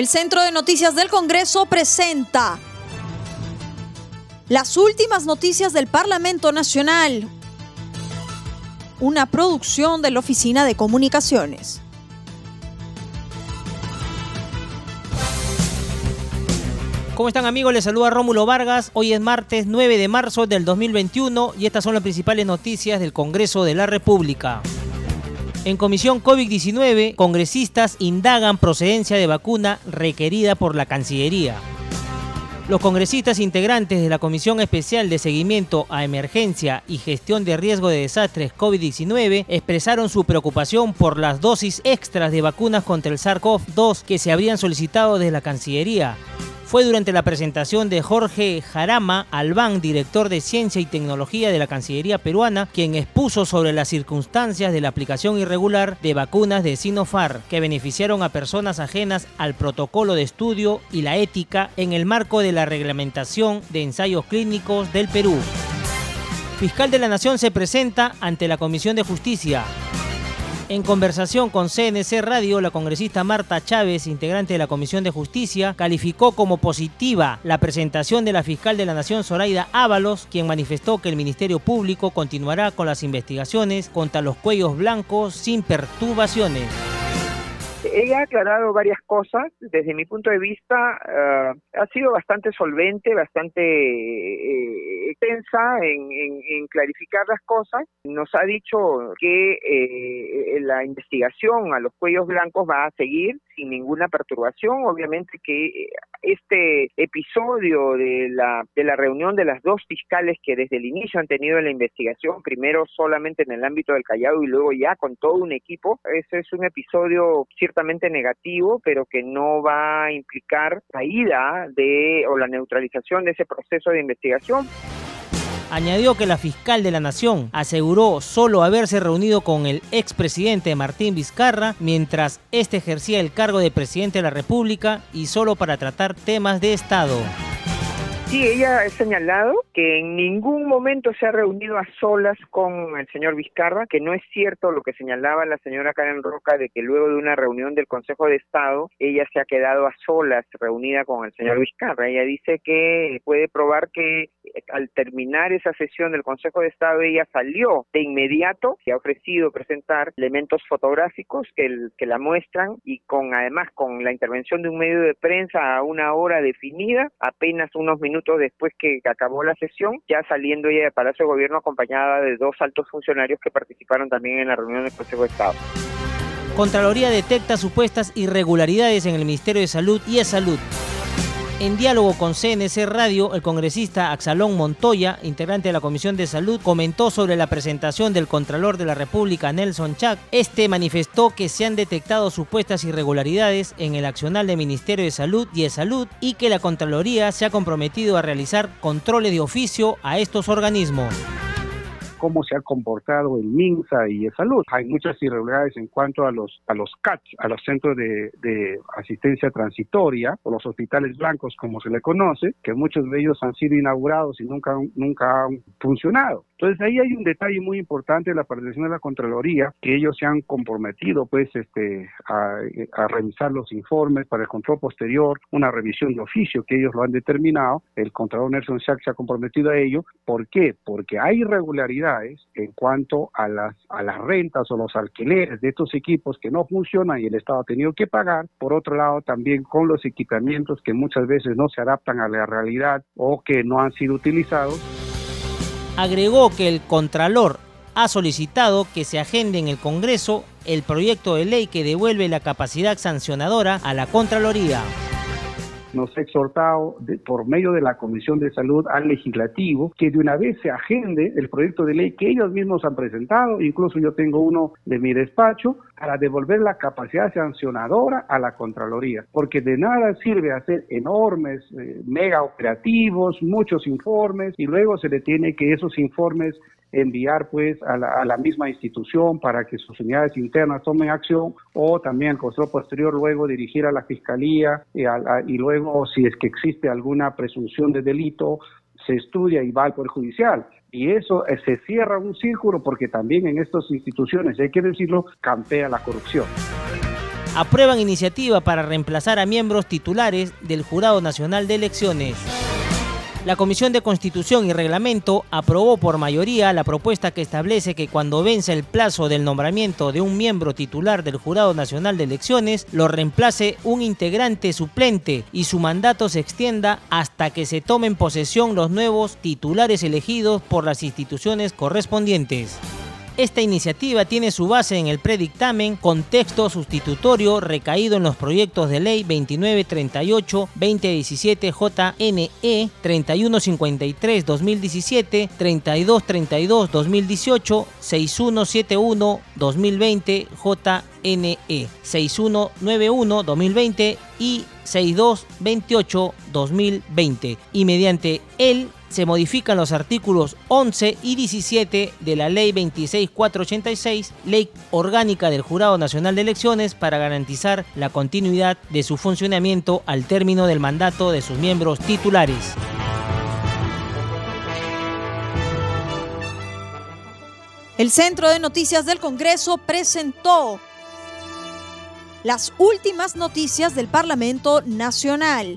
El Centro de Noticias del Congreso presenta las últimas noticias del Parlamento Nacional, una producción de la Oficina de Comunicaciones. ¿Cómo están amigos? Les saluda Rómulo Vargas. Hoy es martes 9 de marzo del 2021 y estas son las principales noticias del Congreso de la República. En comisión COVID-19, congresistas indagan procedencia de vacuna requerida por la Cancillería. Los congresistas integrantes de la Comisión Especial de Seguimiento a Emergencia y Gestión de Riesgo de Desastres COVID-19 expresaron su preocupación por las dosis extras de vacunas contra el SARS-CoV-2 que se habrían solicitado desde la Cancillería fue durante la presentación de Jorge Jarama Albán, director de Ciencia y Tecnología de la Cancillería peruana, quien expuso sobre las circunstancias de la aplicación irregular de vacunas de Sinopharm que beneficiaron a personas ajenas al protocolo de estudio y la ética en el marco de la reglamentación de ensayos clínicos del Perú. Fiscal de la Nación se presenta ante la Comisión de Justicia. En conversación con CNC Radio, la congresista Marta Chávez, integrante de la Comisión de Justicia, calificó como positiva la presentación de la fiscal de la Nación Zoraida Ábalos, quien manifestó que el Ministerio Público continuará con las investigaciones contra los cuellos blancos sin perturbaciones. Ella ha aclarado varias cosas. Desde mi punto de vista, eh, ha sido bastante solvente, bastante eh, extensa en, clarificar las cosas. Nos ha dicho que eh, la investigación a los cuellos blancos va a seguir sin ninguna perturbación. Obviamente que este episodio de la, de la reunión de las dos fiscales que desde el inicio han tenido la investigación, primero solamente en el ámbito del Callao y luego ya con todo un equipo, ese es un episodio ciertamente negativo, pero que no va a implicar la ida de o la neutralización de ese proceso de investigación. Añadió que la fiscal de la Nación aseguró solo haberse reunido con el expresidente Martín Vizcarra mientras este ejercía el cargo de presidente de la República y solo para tratar temas de Estado. Sí, ella ha señalado que en ningún momento se ha reunido a solas con el señor Vizcarra, que no es cierto lo que señalaba la señora Karen Roca de que luego de una reunión del Consejo de Estado ella se ha quedado a solas reunida con el señor Vizcarra. Ella dice que puede probar que al terminar esa sesión del Consejo de Estado ella salió de inmediato y ha ofrecido presentar elementos fotográficos que, que la muestran y con además con la intervención de un medio de prensa a una hora definida, apenas unos minutos después que acabó la sesión, ya saliendo ella de Palacio de Gobierno acompañada de dos altos funcionarios que participaron también en la reunión del Consejo de Estado. Contraloría detecta supuestas irregularidades en el Ministerio de Salud y de Salud. En diálogo con CNC Radio, el congresista Axalón Montoya, integrante de la Comisión de Salud, comentó sobre la presentación del Contralor de la República, Nelson Chac. Este manifestó que se han detectado supuestas irregularidades en el accional del Ministerio de Salud y de Salud y que la Contraloría se ha comprometido a realizar controles de oficio a estos organismos cómo se ha comportado el MINSA y el salud. Hay muchas irregularidades en cuanto a los a los CAT, a los centros de, de, asistencia transitoria o los hospitales blancos como se le conoce, que muchos de ellos han sido inaugurados y nunca nunca han funcionado. Entonces ahí hay un detalle muy importante de la participación de la Contraloría, que ellos se han comprometido pues este a, a revisar los informes para el control posterior, una revisión de oficio que ellos lo han determinado, el Contralor Nelson Sachs se ha comprometido a ello. ¿Por qué? Porque hay irregularidades en cuanto a las, a las rentas o los alquileres de estos equipos que no funcionan y el Estado ha tenido que pagar. Por otro lado, también con los equipamientos que muchas veces no se adaptan a la realidad o que no han sido utilizados. Agregó que el Contralor ha solicitado que se agende en el Congreso el proyecto de ley que devuelve la capacidad sancionadora a la Contraloría nos ha exhortado por medio de la Comisión de Salud al legislativo que de una vez se agende el proyecto de ley que ellos mismos han presentado, incluso yo tengo uno de mi despacho, para devolver la capacidad sancionadora a la Contraloría, porque de nada sirve hacer enormes, eh, mega operativos, muchos informes y luego se le tiene que esos informes enviar pues a la, misma institución para que sus unidades internas tomen acción o también el control posterior luego dirigir a la fiscalía y, y luego si es que existe alguna presunción de delito se estudia y va al Poder Judicial. Y eso eh, se cierra un círculo porque también en estas instituciones, hay que decirlo, campea la corrupción. aprueban iniciativa para reemplazar a miembros titulares del Jurado Nacional de Elecciones. La Comisión de Constitución y Reglamento aprobó por mayoría la propuesta que establece que cuando vence el plazo del nombramiento de un miembro titular del Jurado Nacional de Elecciones, lo reemplace un integrante suplente y su mandato se extienda hasta que se tomen posesión los nuevos titulares elegidos por las instituciones correspondientes. Esta iniciativa tiene su base en el predictamen con texto sustitutorio recaído en los proyectos de ley 2938-2017 JNE, 3153-2017, 3232-2018, 6171-2020 JNE, 6191-2020 y 6228-2020 y mediante él se modifican los artículos 11 y 17 de la Ley 26486, Ley Orgánica del Jurado Nacional de Elecciones, para garantizar la continuidad de su funcionamiento al término del mandato de sus miembros titulares. El Centro de Noticias del Congreso presentó las últimas noticias del Parlamento Nacional